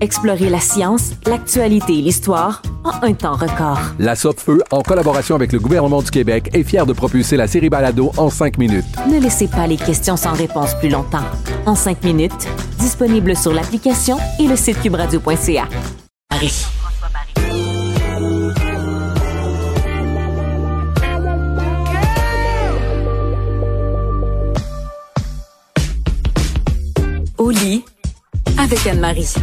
Explorez la science, l'actualité et l'histoire en un temps record. La Feu, en collaboration avec le gouvernement du Québec, est fière de propulser la série Balado en cinq minutes. Ne laissez pas les questions sans réponse plus longtemps. En cinq minutes, disponible sur l'application et le site cubradio.ca. Marie. Au lit avec Anne-Marie.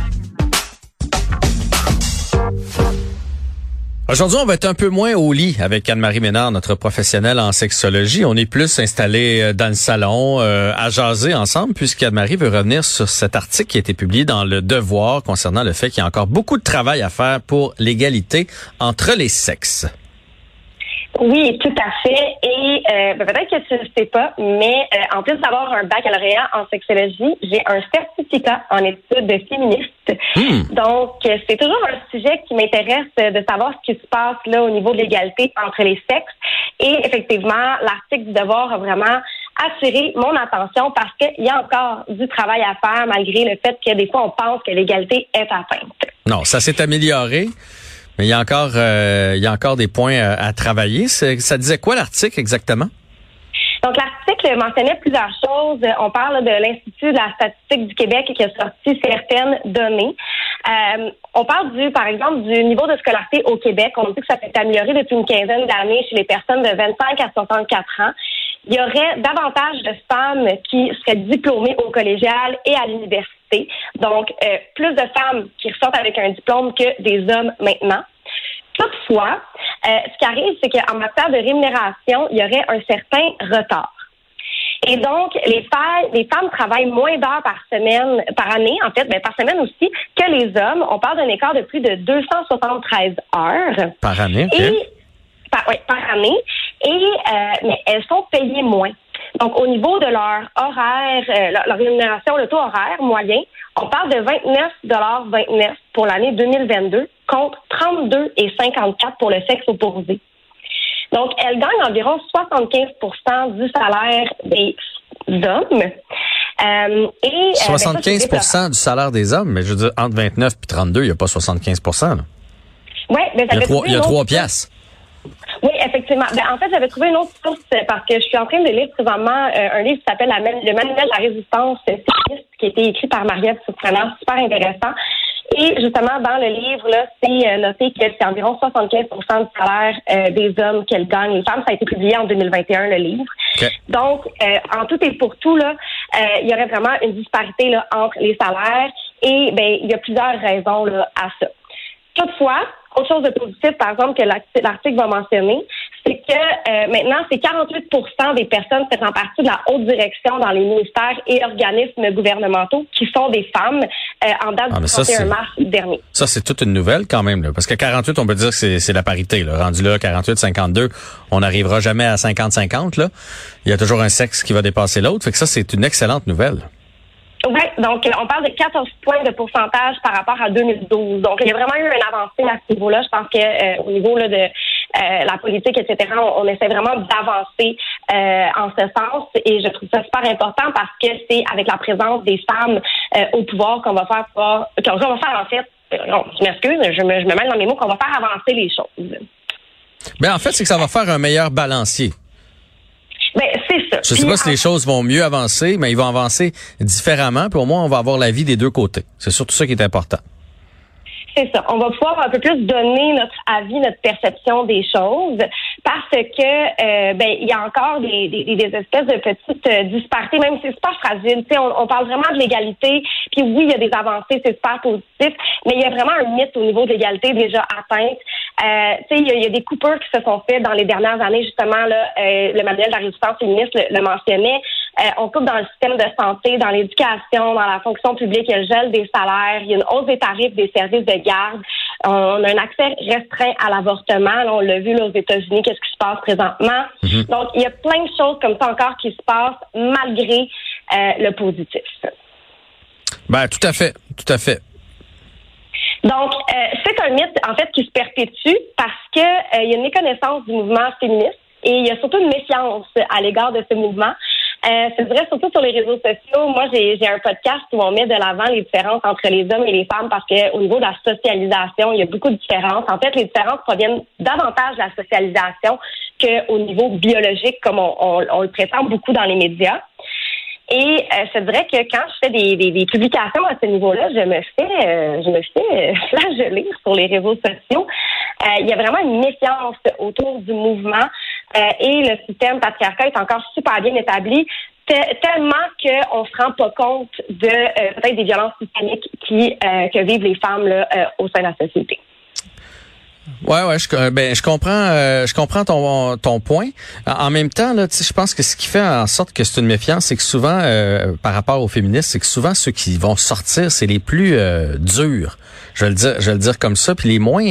Aujourd'hui, on va être un peu moins au lit avec Anne-Marie Ménard, notre professionnelle en sexologie. On est plus installé euh, dans le salon euh, à jaser ensemble puisqu'Anne-Marie veut revenir sur cet article qui a été publié dans Le Devoir concernant le fait qu'il y a encore beaucoup de travail à faire pour l'égalité entre les sexes. Oui, tout à fait. Et euh, ben, peut-être que tu ne sais pas, mais euh, en plus d'avoir un baccalauréat en sexologie, j'ai un certificat en études féministes. Hmm. Donc, euh, c'est toujours un sujet qui m'intéresse de savoir ce qui se passe là au niveau de l'égalité entre les sexes. Et effectivement, l'article du devoir a vraiment attiré mon attention parce qu'il y a encore du travail à faire malgré le fait que des fois on pense que l'égalité est atteinte. Non, ça s'est amélioré. Mais il y a encore, euh, il y a encore des points à, travailler. Ça disait quoi l'article exactement? Donc, l'article mentionnait plusieurs choses. On parle de l'Institut de la statistique du Québec qui a sorti certaines données. Euh, on parle du, par exemple, du niveau de scolarité au Québec. On dit que ça s'est amélioré depuis une quinzaine d'années chez les personnes de 25 à 64 ans. Il y aurait davantage de femmes qui seraient diplômées au collégial et à l'université. Donc, euh, plus de femmes qui ressortent avec un diplôme que des hommes maintenant. Toutefois, euh, ce qui arrive, c'est qu'en matière de rémunération, il y aurait un certain retard. Et donc, les femmes, les femmes travaillent moins d'heures par semaine, par année, en fait, ben, par semaine aussi, que les hommes. On parle d'un écart de plus de 273 heures. Par année, Et, par, par année. Et, euh, mais elles sont payées moins. Donc, au niveau de leur horaire, euh, leur, rémunération, le taux horaire moyen, on parle de 29,29 pour l'année 2022 contre 32 et 54 pour le sexe opposé. Donc, elles gagnent environ 75% du salaire des hommes. Euh, et, 75% euh, ben, du salaire des hommes, mais je veux dire, entre 29 et 32, il n'y a pas 75 Oui, mais ça il y a trois, il y a trois piastres. Oui, Ben, en fait, j'avais trouvé une autre source parce que je suis en train de lire présentement euh, un livre qui s'appelle Le Manuel de la résistance féministe qui a été écrit par Mariette Surprenant, super intéressant. Et justement, dans le livre, là, c'est euh, noté que c'est environ 75 du salaire euh, des hommes qu'elles gagnent. Les femmes, ça a été publié en 2021, le livre. Donc, en tout et pour tout, là, il y aurait vraiment une disparité là, entre les salaires et ben, il y a plusieurs raisons là, à ça. Toutefois, autre chose de positif, par exemple, que l'article va mentionner, c'est que euh, maintenant, c'est 48% des personnes faisant partie de la haute direction dans les ministères et organismes gouvernementaux qui sont des femmes euh, en date ah, du 31 mars dernier. Ça, c'est toute une nouvelle quand même, là, parce que 48, on peut dire que c'est la parité. Là. Rendu là, 48-52, on n'arrivera jamais à 50-50. Il y a toujours un sexe qui va dépasser l'autre. Fait que ça, c'est une excellente nouvelle. Oui, donc on parle de 14 points de pourcentage par rapport à 2012. Donc il y a vraiment eu une avancée à ce niveau-là. Je pense que euh, au niveau là, de euh, la politique, etc., on, essaie vraiment d'avancer euh, en ce sens. Et je trouve ça super important parce que c'est avec la présence des femmes au pouvoir qu'on va faire qu'on va faire en fait. Non, je m'excuse, je me, je me mêle dans mes mots qu'on va faire avancer les choses. Ben en fait, c'est que ça va faire un meilleur balancier. Ben, c'est ça. Je sais pas si les choses vont mieux avancer, mais ils vont avancer différemment. Puis au moins, on va avoir la vie des deux côtés. C'est surtout ça qui est important. C'est ça. On va pouvoir un peu plus donner notre avis, notre perception des choses, parce que euh, ben il y a encore des, des, des espèces de petites euh, disparités, même si c'est super fragile. Tu sais, on, on, parle vraiment de l'égalité. Puis oui, il y a des avancées, c'est super positif, mais il y a vraiment un mythe au niveau de l'égalité déjà atteinte. Euh, il y, a, des coupures qui se sont faites dans les dernières années, justement. Là, euh, le manuel de la résistance féministe le, le mentionnait. Euh, on coupe dans le système de santé, dans l'éducation, dans la fonction publique, il y a le gel des salaires, il y a une hausse des tarifs des services de garde. On a un accès restreint à l'avortement. on l'a vu là, aux États-Unis, qu'est-ce qui se passe présentement. Mhm. Donc, il y a plein de choses comme ça encore qui se passent malgré euh, le positif. Ben, tout à fait, tout à fait. Donc, euh, c'est un mythe, en fait, qui se perpétue parce que euh, il y a une méconnaissance du mouvement féministe et il y a surtout une méfiance à l'égard de ce mouvement. Euh, c'est vrai, surtout sur les réseaux sociaux. Moi, j'ai un podcast où on met de l'avant les différences entre les hommes et les femmes parce qu'au niveau de la socialisation, il y a beaucoup de différences. En fait, les différences proviennent davantage de la socialisation qu'au niveau biologique, comme on, on, on, le prétend beaucoup dans les médias. Et euh, je dirais que quand je fais des, des, des publications à ce niveau-là, je me fais, euh, je me fais flageller sur les réseaux sociaux. Euh, il y a vraiment une méfiance autour du mouvement euh, et le système patriarcal est encore super bien établi tellement qu'on se rend pas compte de euh, peut-être des violences systémiques qui que vivent les femmes là, au sein de la société. Ouais, ouais, je, ben, je comprends, euh, je comprends ton ton point. En même temps, là, je pense que ce qui fait en sorte que c'est une méfiance, c'est que souvent, euh, par rapport aux féministes, c'est que souvent ceux qui vont sortir, c'est les plus euh, durs. Je vais le dire, je vais le dire comme ça, puis les moins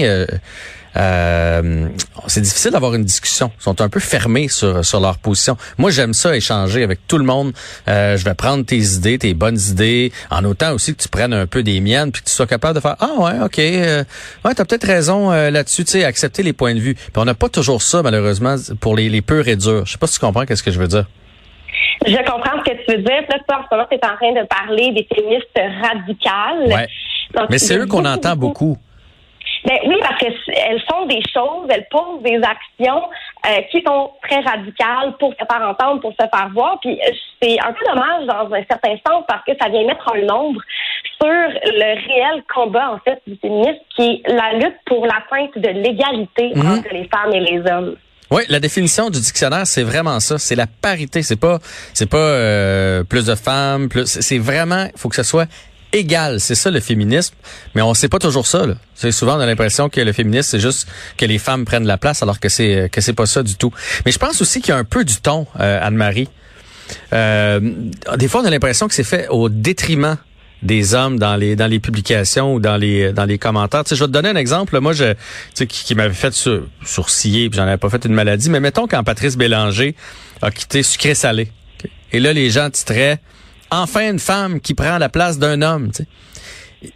euh, c'est difficile d'avoir une discussion. Ils sont un peu fermés sur, sur leur position. Moi, j'aime ça échanger avec tout le monde. Euh, je vais prendre tes idées, tes bonnes idées, en autant aussi que tu prennes un peu des miennes, puis que tu sois capable de faire ah ouais, ok, euh, ouais, t'as peut-être raison euh, là-dessus, tu sais, accepter les points de vue. Puis on n'a pas toujours ça malheureusement pour les, les purs et durs. Je sais pas si tu comprends qu'est-ce que je veux dire. Je comprends ce que tu veux dire. Là, toi, en ce moment, tu es en train de parler des féministes radicales. Ouais. Mais c'est eux qu'on entend beaucoup. Ben oui, parce qu'elles font des choses, elles posent des actions euh, qui sont très radicales pour se faire entendre, pour se faire voir. Puis euh, c'est un peu dommage dans un certain sens parce que ça vient mettre un nombre sur le réel combat en fait du féminisme, qui est la lutte pour l'atteinte de l'égalité Mhm. entre les femmes et les hommes. Oui, la définition du dictionnaire, c'est vraiment ça. C'est la parité. C'est pas, c'est pas euh, plus de femmes, plus. C'est vraiment, il faut que ce soit égal. C'est ça le féminisme. Mais on sait pas toujours ça. C'est souvent on a l'impression que le féminisme c'est juste que les femmes prennent la place, alors que c'est que c'est pas ça du tout. Mais je pense aussi qu'il y a un peu du ton, euh, Anne-Marie. Euh, des fois, on a l'impression que c'est fait au détriment des hommes dans les dans les publications ou dans les dans les commentaires. Tu sais, je vais te donner un exemple. moi, je, sais, qui, m'avait fait sourciller, puis j'en avais pas fait une maladie. Mais mettons quand Patrice Bélanger a quitté Sucré Salé. Et là, les gens titraient enfin une femme qui prend la place d'un homme.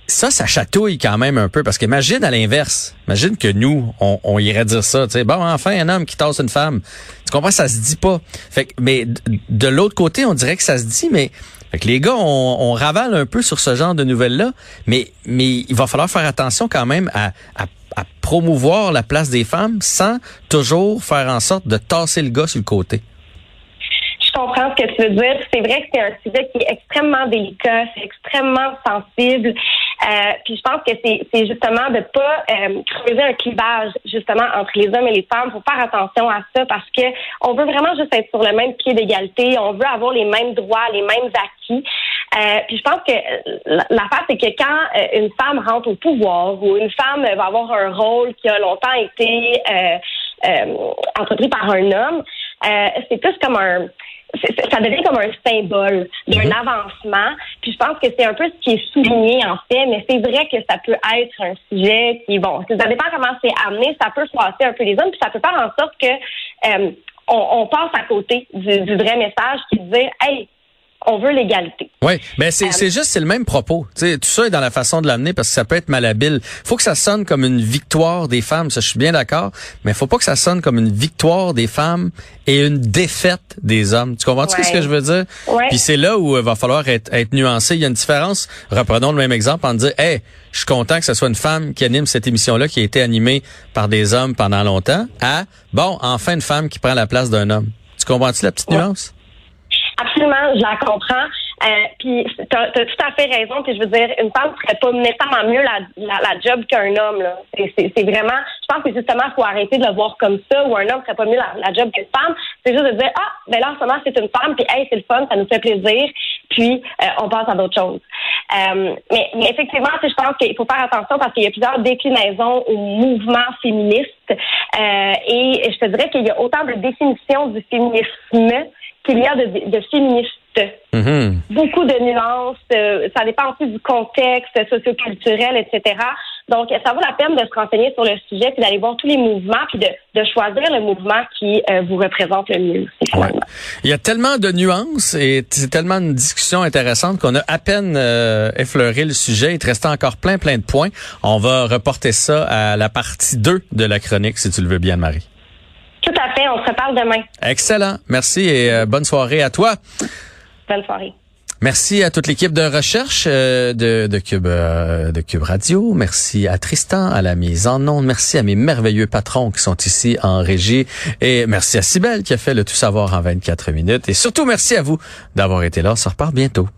Ça, ça chatouille quand même un peu parce qu'imagine à l'inverse. Imagine que nous, on, irait dire ça. Tu sais, bon, enfin un homme qui tasse une femme. Tu comprends? Ça se dit pas. Fait que, mais de l'autre côté, on dirait que ça se dit, mais fait que les gars, on, on ravale un peu sur ce genre de nouvelles-là, mais, mais il va falloir faire attention quand même à, à, à promouvoir la place des femmes sans toujours faire en sorte de tasser le gars sur le côté. Je comprends ce que tu veux dire. C'est vrai que c'est un sujet qui est extrêmement délicat, c'est extrêmement sensible. Euh, puis je pense que c'est justement de pas euh, creuser un clivage justement entre les hommes et les femmes. Faut faire attention à ça parce que on veut vraiment juste être sur le même pied d'égalité. On veut avoir les mêmes droits, les mêmes acquis. Euh, puis je pense que euh, l'affaire c'est que quand euh, une femme rentre au pouvoir ou une femme va avoir un rôle qui a longtemps été euh, entrepris par un homme, c'est plus comme un ça devient comme un symbole d'un avancement. Puis je pense que c'est un peu ce qui est souligné en fait, mais c'est vrai que ça peut être un sujet qui, bon, ça dépend comment c'est amené, ça peut froisser un peu les hommes, puis ça peut faire en sorte que euh, on, on passe à côté du, du vrai message qui dit, hey, on veut l'égalité. Oui, ben c'est Euh, c'est juste c'est le même propos. Tu sais, tout ça est dans la façon de l'amener parce que ça peut être malhabile. Faut que ça sonne comme une victoire des femmes, ça je suis bien d'accord, mais faut pas que ça sonne comme une victoire des femmes et une défaite des hommes. Tu comprends Ouais. ce que je veux dire? Ouais. Puis c'est là où il va falloir être, être nuancé. Il y a une différence. Reprenons le même exemple en dire, hey, je suis content que ce soit une femme qui anime cette émission-là qui a été animée par des hommes pendant longtemps. À bon, enfin une femme qui prend la place d'un homme. Tu comprends-tu la petite Ouais. nuance? Absolument, je la comprends. Euh, puis tu as, tout à fait raison. Puis je veux dire, une femme ferait pas nécessairement mieux la, la, la job qu'un homme. C'est, vraiment, je pense que justement, faut arrêter de le voir comme ça, où un homme ferait pas mieux la, la job qu'une femme. C'est juste de dire, ah, ben là, en ce moment, c'est une femme, puis hey, c'est le fun, ça nous fait plaisir, puis euh, on passe à d'autres choses. Euh, mais, mais effectivement, je pense qu'il faut faire attention parce qu'il y a plusieurs déclinaisons au mouvement féministe. Euh, et je te dirais qu'il y a autant de définitions du féminisme qu'il y a de, de féministes. Mhm. Beaucoup de nuances, euh, ça dépend aussi du contexte socioculturel, etc. Donc, ça vaut la peine de se renseigner sur le sujet, puis d'aller voir tous les mouvements, puis de, de choisir le mouvement qui euh, vous représente le mieux. Ouais. Il y a tellement de nuances et c'est tellement une discussion intéressante qu'on a à peine euh, effleuré le sujet. Il te reste encore plein, plein de points. On va reporter ça à la partie 2 de la chronique, si tu le veux bien, Marie. Tout à fait. On se reparle demain. Excellent. Merci et euh, bonne soirée à toi. Bonne soirée. Merci à toute l'équipe de recherche euh, de, de, Cube, euh, de Cube Radio. Merci à Tristan à la mise en onde. Merci à mes merveilleux patrons qui sont ici en régie. Et merci à Sibelle qui a fait le tout savoir en 24 minutes. Et surtout, merci à vous d'avoir été là. On se reparle bientôt.